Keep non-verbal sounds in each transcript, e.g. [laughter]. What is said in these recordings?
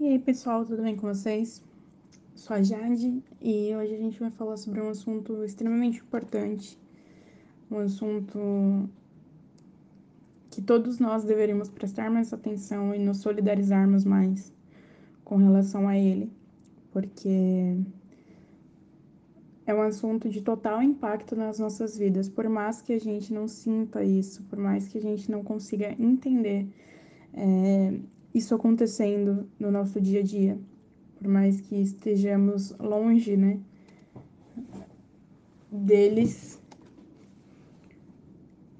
E aí, pessoal, tudo bem com vocês? Sou a Jade e hoje a gente vai falar sobre um assunto extremamente importante, um assunto que todos nós deveríamos prestar mais atenção e nos solidarizarmos mais com relação a ele, porque é um assunto de total impacto nas nossas vidas, por mais que a gente não sinta isso, por mais que a gente não consiga entender é, isso acontecendo no nosso dia a dia, por mais que estejamos longe, né, deles,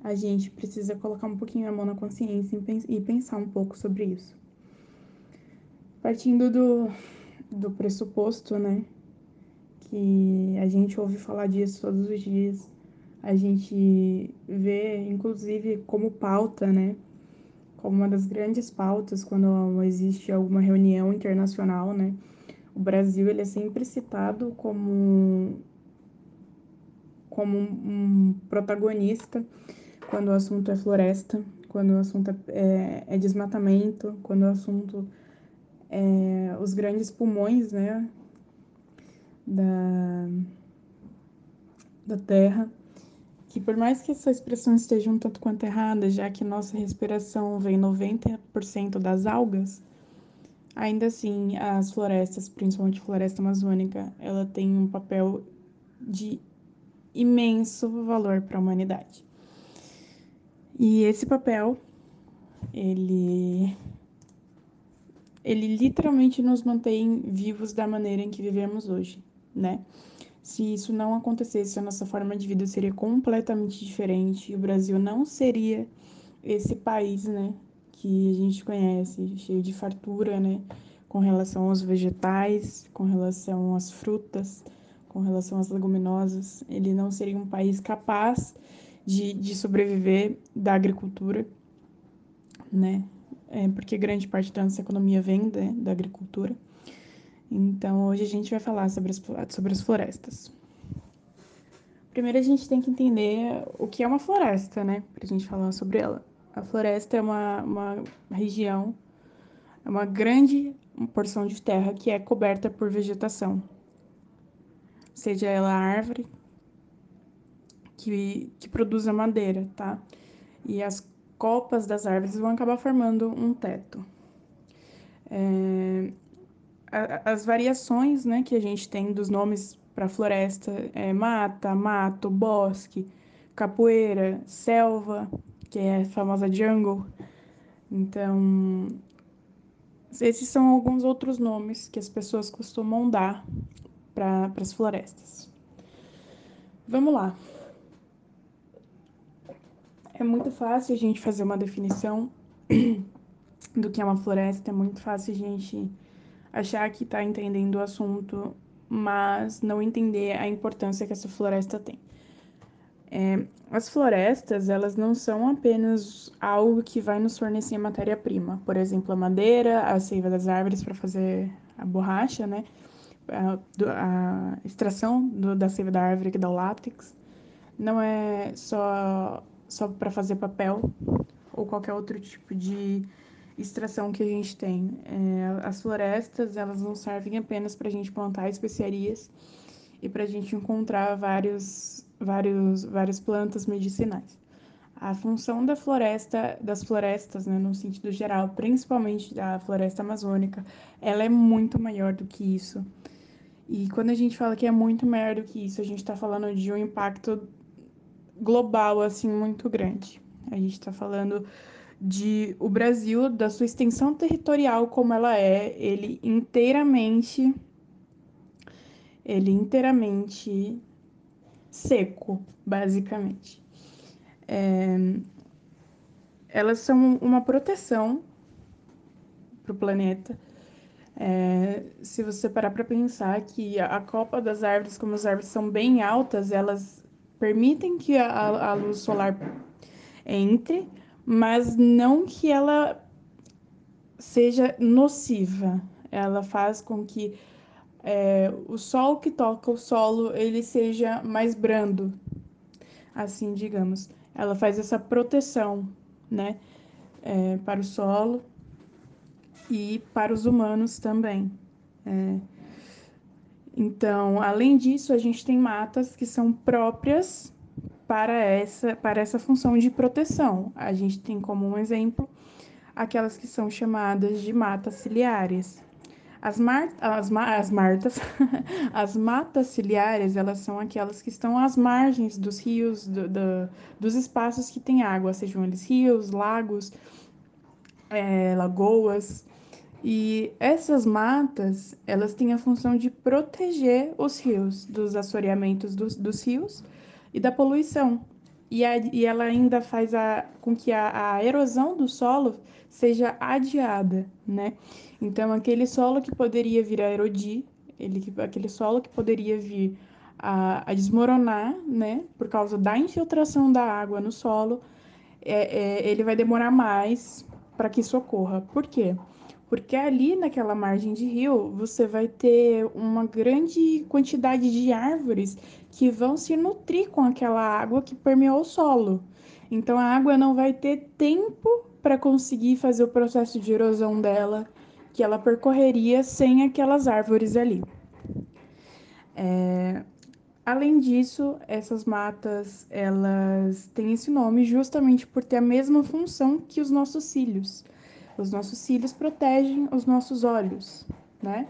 a gente precisa colocar um pouquinho a mão na consciência e pensar um pouco sobre isso. Partindo do, do pressuposto, né, que a gente ouve falar disso todos os dias, a gente vê, inclusive, como pauta, né, como uma das grandes pautas quando existe alguma reunião internacional, né? O Brasil ele é sempre citado como como um protagonista quando o assunto é floresta, quando o assunto é, é desmatamento, quando o assunto é os grandes pulmões, né, da, da terra que por mais que essa expressão esteja um tanto quanto errada, já que nossa respiração vem 90% das algas, ainda assim as florestas, principalmente a floresta amazônica, ela tem um papel de imenso valor para a humanidade. E esse papel, ele ele literalmente nos mantém vivos da maneira em que vivemos hoje, né? Se isso não acontecesse, a nossa forma de vida seria completamente diferente. O Brasil não seria esse país, né, que a gente conhece, cheio de fartura, né, com relação aos vegetais, com relação às frutas, com relação às leguminosas. Ele não seria um país capaz de, de sobreviver da agricultura, né, é, porque grande parte da nossa economia vem né, da agricultura. Então, hoje a gente vai falar sobre as, sobre as florestas. Primeiro, a gente tem que entender o que é uma floresta, né? Para a gente falar sobre ela. A floresta é uma, uma região, é uma grande porção de terra que é coberta por vegetação. Seja ela árvore, que, que produz a madeira, tá? E as copas das árvores vão acabar formando um teto. É, as variações né, que a gente tem dos nomes para floresta é mata, mato, bosque, capoeira, selva, que é a famosa jungle. Então, esses são alguns outros nomes que as pessoas costumam dar para as florestas. Vamos lá. É muito fácil a gente fazer uma definição [clears throat] do que é uma floresta, é muito fácil a gente achar que está entendendo o assunto, mas não entender a importância que essa floresta tem. É, as florestas, elas não são apenas algo que vai nos fornecer matéria-prima, por exemplo, a madeira, a seiva das árvores para fazer a borracha, né? A, a extração do, da seiva da árvore que dá o látex. Não é só, só para fazer papel ou qualquer outro tipo de extração que a gente tem. É, as florestas, elas não servem apenas para a gente plantar especiarias e para a gente encontrar vários, vários, várias plantas medicinais. A função da floresta, das florestas, né, no sentido geral, principalmente da floresta amazônica, ela é muito maior do que isso. E quando a gente fala que é muito maior do que isso, a gente está falando de um impacto global, assim, muito grande. A gente está falando de o Brasil, da sua extensão territorial como ela é, ele inteiramente ele inteiramente seco, basicamente. É, elas são uma proteção para o planeta. É, se você parar para pensar que a copa das árvores, como as árvores são bem altas, elas permitem que a, a luz solar entre, mas não que ela seja nociva. Ela faz com que é, o sol que toca o solo ele seja mais brando, assim digamos. Ela faz essa proteção, né, é, para o solo e para os humanos também. É. Então, além disso, a gente tem matas que são próprias para essa, para essa função de proteção. A gente tem como um exemplo aquelas que são chamadas de matas ciliares. As, mar, as, as martas, [laughs] as matas ciliares, elas são aquelas que estão às margens dos rios, do, do, dos espaços que têm água, sejam eles rios, lagos, é, lagoas. E essas matas, elas têm a função de proteger os rios dos assoreamentos dos, dos rios e da poluição. E, a, e ela ainda faz a, com que a, a erosão do solo seja adiada, né? Então, aquele solo que poderia vir a erodir, ele, aquele solo que poderia vir a, a desmoronar, né? Por causa da infiltração da água no solo, é, é, ele vai demorar mais para que isso ocorra. Por quê? Porque ali naquela margem de rio você vai ter uma grande quantidade de árvores que vão se nutrir com aquela água que permeou o solo. Então a água não vai ter tempo para conseguir fazer o processo de erosão dela que ela percorreria sem aquelas árvores ali. É... Além disso, essas matas elas têm esse nome justamente por ter a mesma função que os nossos cílios. Os nossos cílios protegem os nossos olhos, né?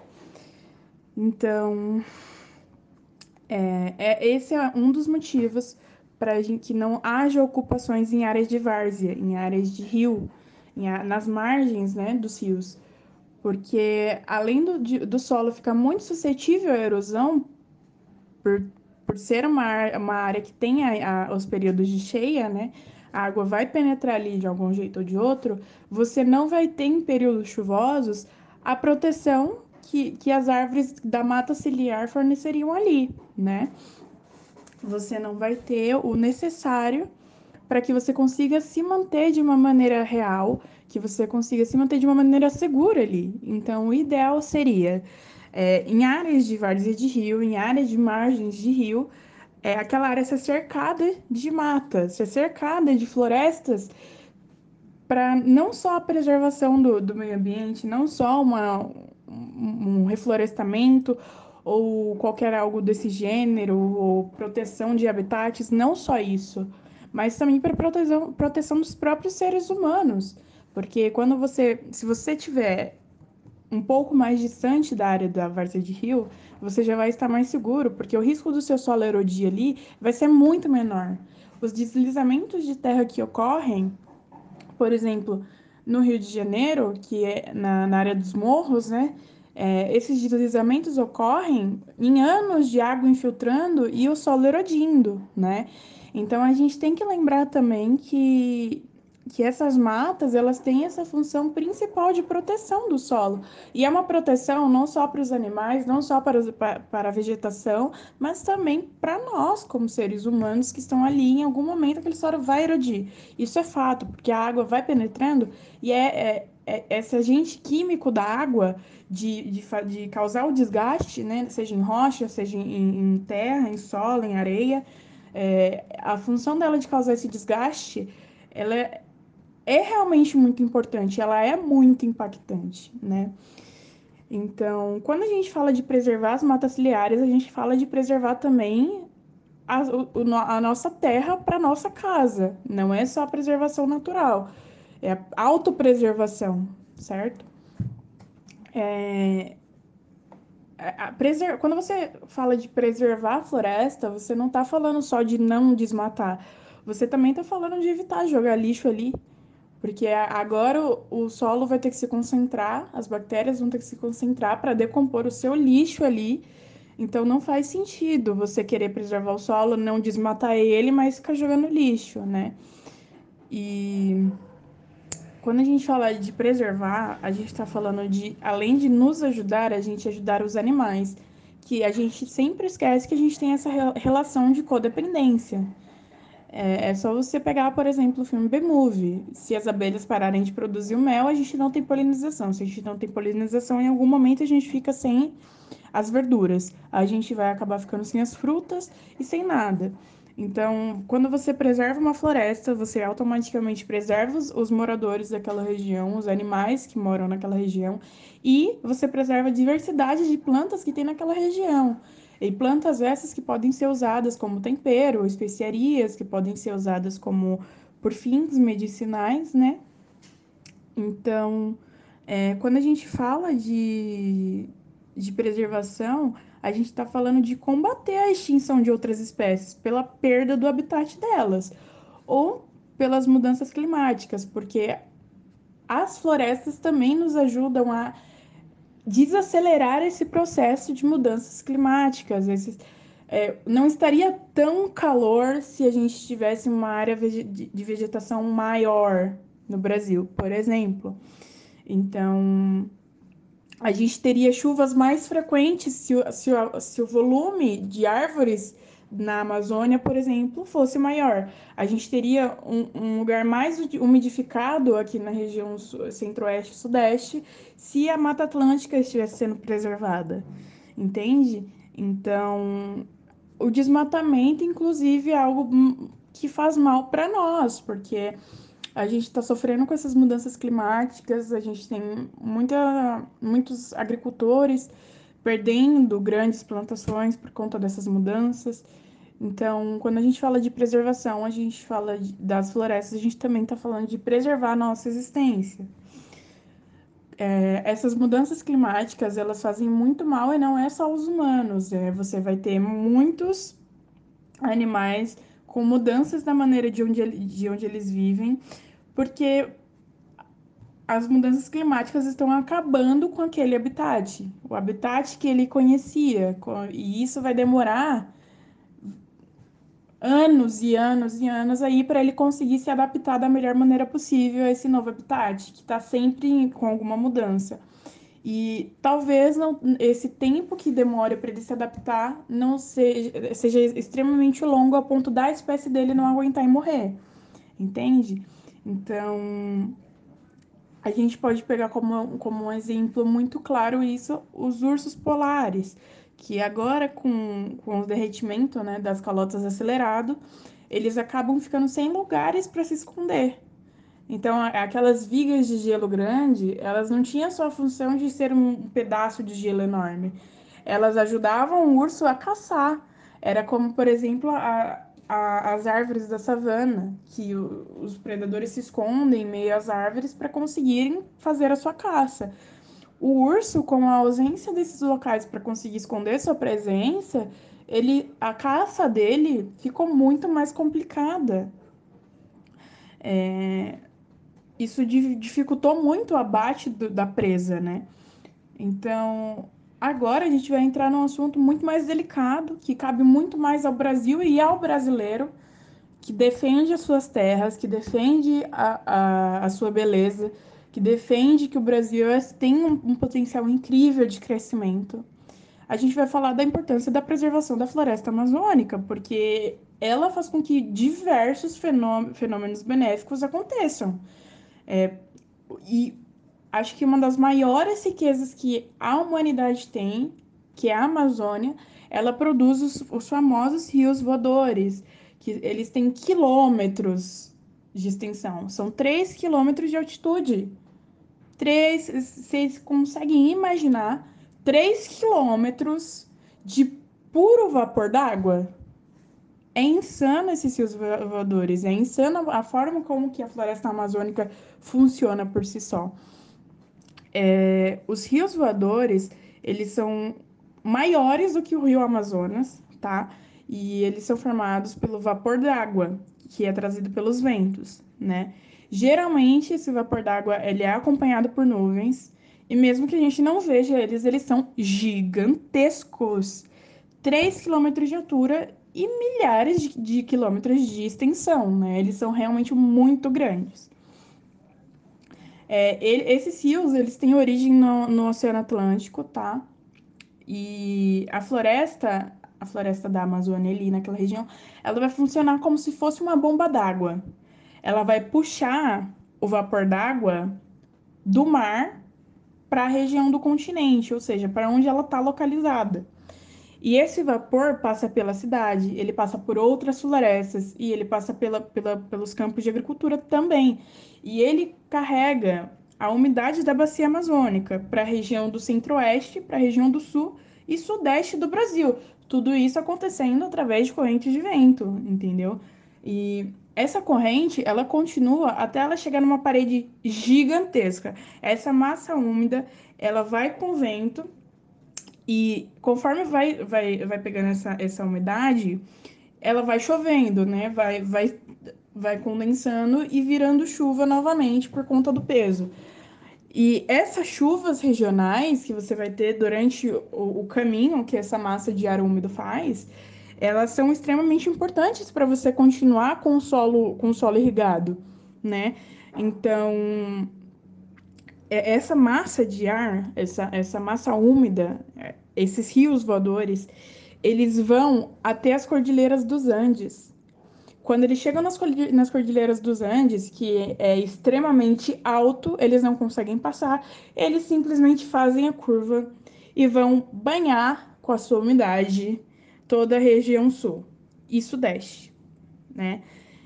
Então, é, é, esse é um dos motivos para que não haja ocupações em áreas de várzea, em áreas de rio, em, nas margens né, dos rios. Porque além do, de, do solo ficar muito suscetível à erosão, por, por ser uma, uma área que tem a, a, os períodos de cheia, né? A água vai penetrar ali de algum jeito ou de outro, você não vai ter em períodos chuvosos a proteção que, que as árvores da mata ciliar forneceriam ali, né? Você não vai ter o necessário para que você consiga se manter de uma maneira real, que você consiga se manter de uma maneira segura ali. Então, o ideal seria, é, em áreas de várzea de rio, em áreas de margens de rio, é aquela área ser cercada de matas, ser cercada de florestas, para não só a preservação do, do meio ambiente, não só uma, um reflorestamento ou qualquer algo desse gênero, ou proteção de habitats, não só isso, mas também para proteção, proteção dos próprios seres humanos. Porque quando você, se você tiver um pouco mais distante da área da várzea de rio, você já vai estar mais seguro, porque o risco do seu solo erodir ali vai ser muito menor. Os deslizamentos de terra que ocorrem, por exemplo, no Rio de Janeiro, que é na, na área dos morros, né? É, esses deslizamentos ocorrem em anos de água infiltrando e o solo erodindo, né? Então a gente tem que lembrar também que que essas matas elas têm essa função principal de proteção do solo. E é uma proteção não só para os animais, não só para, os, para a vegetação, mas também para nós, como seres humanos, que estão ali em algum momento aquele solo vai erodir. Isso é fato, porque a água vai penetrando e é, é, é esse agente químico da água de, de, de, causar o desgaste, né? seja em rocha, seja em, em terra, em solo, em areia. É, a função dela de causar esse desgaste ela é, é realmente muito importante, ela é muito impactante, né? Então, quando a gente fala de preservar as matas ciliares, a gente fala de preservar também a, a nossa terra para nossa casa. Não é só a preservação natural, é a autopreservação, certo? É, preser... Quando você fala de preservar a floresta, você não está falando só de não desmatar. Você também está falando de evitar jogar lixo ali, porque agora o, solo vai ter que se concentrar, as bactérias vão ter que se concentrar para decompor o seu lixo ali. Então não faz sentido você querer preservar o solo, não desmatar ele, mas ficar jogando lixo, né? E quando a gente fala de preservar, a gente está falando de, além de nos ajudar, a gente ajudar os animais. Que a gente sempre esquece que a gente tem essa relação de codependência. É, é só você pegar, por exemplo, o filme B-Movie. Se as abelhas pararem de produzir o mel, a gente não tem polinização. Se a gente não tem polinização, em algum momento a gente fica sem as verduras. A gente vai acabar ficando sem as frutas e sem nada. Então, quando você preserva uma floresta, você automaticamente preserva os, moradores daquela região, os animais que moram naquela região, e você preserva a diversidade de plantas que tem naquela região. E plantas essas que podem ser usadas como tempero, especiarias, que podem ser usadas como por fins medicinais, né? Então, é, quando a gente fala de, de preservação, a gente está falando de combater a extinção de outras espécies pela perda do habitat delas ou pelas mudanças climáticas, porque as florestas também nos ajudam a desacelerar esse processo de mudanças climáticas. Esses, é, não estaria tão calor se a gente tivesse uma área de vegetação maior no Brasil, por exemplo. Então, a gente teria chuvas mais frequentes se o, se o, se o volume de árvores na Amazônia, por exemplo, fosse maior. A gente teria um, um lugar mais umidificado aqui na região centro-oeste e sudeste se a Mata Atlântica estivesse sendo preservada, entende? Então, o desmatamento, inclusive, é algo que faz mal para nós, porque a gente está sofrendo com essas mudanças climáticas, a gente tem muita, muitos agricultores perdendo grandes plantações por conta dessas mudanças. Então, quando a gente fala de preservação, a gente fala de, das florestas, a gente também está falando de preservar a nossa existência. É, essas mudanças climáticas, elas fazem muito mal e não é só os humanos. É, você vai ter muitos animais com mudanças na maneira de onde, de onde eles vivem, porque as mudanças climáticas estão acabando com aquele habitat, o habitat que ele conhecia, e isso vai demorar anos e anos e anos aí para ele conseguir se adaptar da melhor maneira possível a esse novo habitat, que está sempre com alguma mudança. E talvez não, esse tempo que demore para ele se adaptar não seja, seja extremamente longo a ponto da espécie dele não aguentar e morrer. Entende? Então, a gente pode pegar como, como um exemplo muito claro isso os ursos polares, que agora com, com o derretimento né, das calotas acelerado, eles acabam ficando sem lugares para se esconder. Então, aquelas vigas de gelo grande, elas não tinham só a função de ser um pedaço de gelo enorme. Elas ajudavam o urso a caçar. Era como, por exemplo, a, a, as árvores da savana, que o, os predadores se escondem em meio às árvores para conseguirem fazer a sua caça. O urso, com a ausência desses locais para conseguir esconder sua presença, ele, a caça dele ficou muito mais complicada. É, isso dificultou muito o abate do, da presa, né? Então, agora a gente vai entrar num assunto muito mais delicado, que cabe muito mais ao Brasil e ao brasileiro, que defende as suas terras, que defende a, a, a sua beleza, que defende que o Brasil tem um, um potencial incrível de crescimento. A gente vai falar da importância da preservação da floresta amazônica, porque ela faz com que diversos fenômenos benéficos aconteçam. É, e acho que uma das maiores riquezas que a humanidade tem, que é a Amazônia, ela produz os, os famosos rios voadores, que eles têm quilômetros de extensão, são 3 quilômetros de altitude. Três, vocês conseguem imaginar 3 quilômetros de puro vapor d'água? É insano esses rios voadores, é insano a forma como que a floresta amazônica funciona por si só. É, os rios voadores, eles são maiores do que o rio Amazonas, tá? E eles são formados pelo vapor d'água, que é trazido pelos ventos, né? Geralmente, esse vapor d'água, ele é acompanhado por nuvens, e mesmo que a gente não veja eles, eles são gigantescos. 3 quilômetros de altura e milhares de, de quilômetros de extensão, né? Eles são realmente muito grandes. É, ele, esses rios, eles têm origem no, no Oceano Atlântico, tá? E a floresta, a floresta da Amazônia ali naquela região, ela vai funcionar como se fosse uma bomba d'água. Ela vai puxar o vapor d'água do mar para a região do continente, ou seja, para onde ela está localizada. E esse vapor passa pela cidade, ele passa por outras florestas e ele passa pela, pela, pelos campos de agricultura também. E ele carrega a umidade da bacia amazônica para a região do centro-oeste, para a região do sul e sudeste do Brasil. Tudo isso acontecendo através de correntes de vento, entendeu? E essa corrente, ela continua até ela chegar numa parede gigantesca. Essa massa úmida, ela vai com o vento e conforme vai, vai, vai pegando essa, essa umidade, ela vai chovendo, né? Vai, vai, vai condensando e virando chuva novamente por conta do peso. E essas chuvas regionais que você vai ter durante o, o caminho que essa massa de ar úmido faz, elas são extremamente importantes para você continuar com o solo, com o solo irrigado, né? Então, essa massa de ar, essa, essa massa úmida, é, esses rios voadores, eles vão até as cordilheiras dos Andes. Quando eles chegam nas, nas cordilheiras dos Andes, que é extremamente alto, eles não conseguem passar, eles simplesmente fazem a curva e vão banhar com a sua umidade toda a região sul e sudeste, né?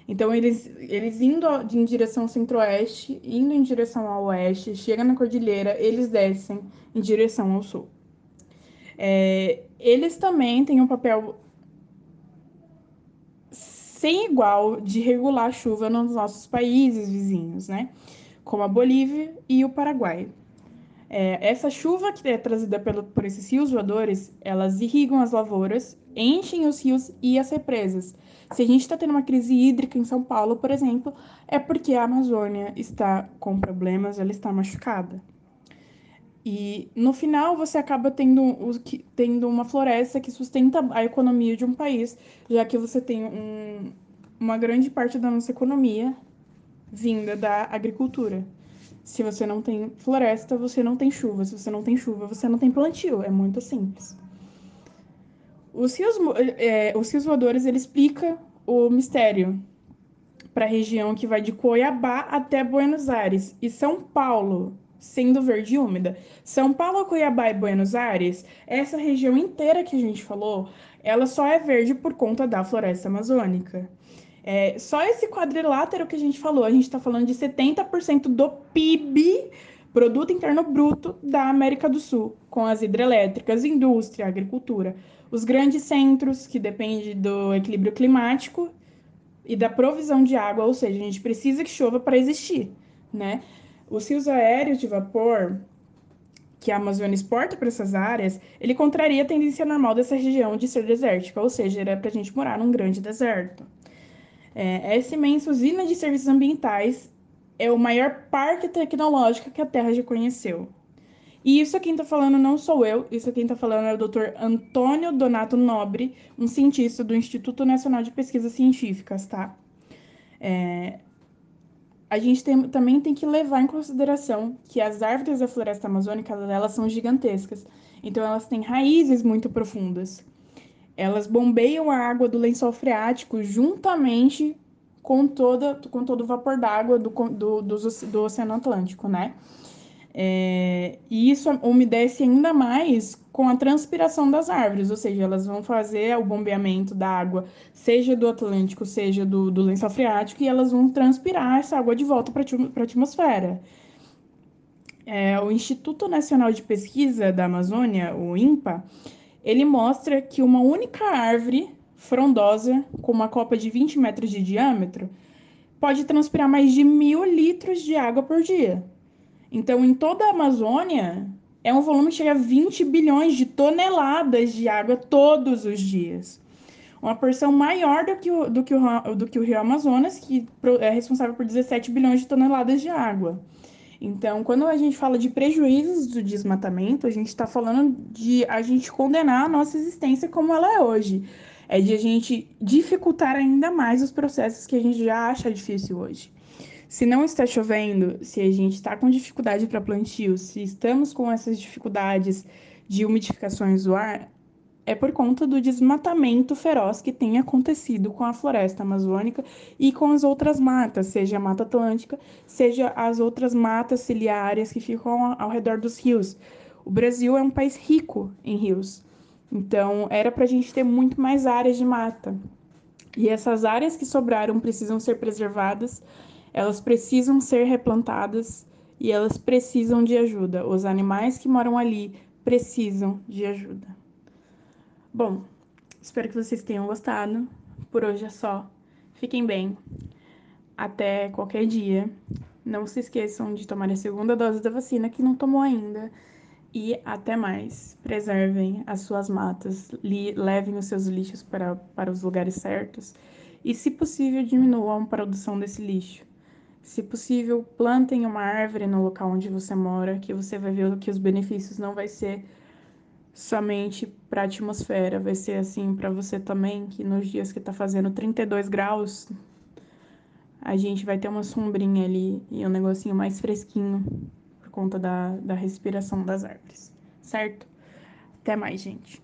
Então, eles, eles indo em direção centro-oeste, indo em direção ao oeste, chegam na cordilheira, eles descem em direção ao sul. É, eles também têm um papel sem igual de regular a chuva nos nossos países vizinhos, né? Como a Bolívia e o Paraguai. É, essa chuva que é trazida pelo, por esses rios voadores, elas irrigam as lavouras, enchem os rios e as represas. Se a gente está tendo uma crise hídrica em São Paulo, por exemplo, é porque a Amazônia está com problemas, ela está machucada. E no final você acaba tendo, tendo uma floresta que sustenta a economia de um país, já que você tem um, uma grande parte da nossa economia vinda da agricultura. Se você não tem floresta, você não tem chuva. Se você não tem chuva, você não tem plantio. É muito simples. Os rios, é, os voadores, ele explica o mistério para a região que vai de Cuiabá até Buenos Aires e São Paulo sendo verde e úmida. São Paulo, Cuiabá e Buenos Aires, essa região inteira que a gente falou, ela só é verde por conta da floresta amazônica. É, só esse quadrilátero que a gente falou, a gente está falando de 70% do PIB, Produto Interno Bruto, da América do Sul, com as hidrelétricas, indústria, agricultura. Os grandes centros, que dependem do equilíbrio climático e da provisão de água, ou seja, a gente precisa que chova para existir, né? Os rios aéreos de vapor que a Amazônia exporta para essas áreas, ele contraria a tendência normal dessa região de ser desértica, ou seja, era para a gente morar num grande deserto. É, essa imensa usina de serviços ambientais é o maior parque tecnológico que a Terra já conheceu. E isso quem está falando não sou eu, isso quem está falando é o Dr. Antônio Donato Nobre, um cientista do Instituto Nacional de Pesquisas Científicas, tá? É, a gente tem, também tem que levar em consideração que as árvores da floresta amazônica elas são gigantescas, então elas têm raízes muito profundas. Elas bombeiam a água do lençol freático juntamente com, toda, com todo o vapor d'água do, do, do, do Oceano Atlântico, né? É, e isso umedece ainda mais com a transpiração das árvores, ou seja, elas vão fazer o bombeamento da água, seja do Atlântico, seja do, do lençol freático, e elas vão transpirar essa água de volta para a atmosfera. É, o Instituto Nacional de Pesquisa da Amazônia, o INPA, ele mostra que uma única árvore frondosa, com uma copa de 20 metros de diâmetro, pode transpirar mais de mil litros de água por dia. Então, em toda a Amazônia, é um volume que chega a 20 bilhões de toneladas de água todos os dias. Uma porção maior do que o, do que o, do que o Rio Amazonas, que é responsável por 17 bilhões de toneladas de água. Então, quando a gente fala de prejuízos do desmatamento, a gente está falando de a gente condenar a nossa existência como ela é hoje. É de a gente dificultar ainda mais os processos que a gente já acha difícil hoje. Se não está chovendo, se a gente está com dificuldade para plantio, se estamos com essas dificuldades de umidificações do ar, é por conta do desmatamento feroz que tem acontecido com a floresta amazônica e com as outras matas, seja a Mata Atlântica, seja as outras matas ciliares que ficam ao redor dos rios. O Brasil é um país rico em rios. Então, era para a gente ter muito mais áreas de mata. E essas áreas que sobraram precisam ser preservadas, elas precisam ser replantadas e elas precisam de ajuda. Os animais que moram ali precisam de ajuda. Bom, espero que vocês tenham gostado. Por hoje é só. Fiquem bem. Até qualquer dia. Não se esqueçam de tomar a segunda dose da vacina que não tomou ainda. E até mais. Preservem as suas matas, levem os seus lixos para, para os lugares certos e, se possível, diminuam a produção desse lixo. Se possível, plantem uma árvore no local onde você mora, que você vai ver que os benefícios não vai ser somente para a atmosfera, vai ser assim para você também, que nos dias que está fazendo 32 graus, a gente vai ter uma sombrinha ali e um negocinho mais fresquinho por conta da, da respiração das árvores, certo? Até mais, gente.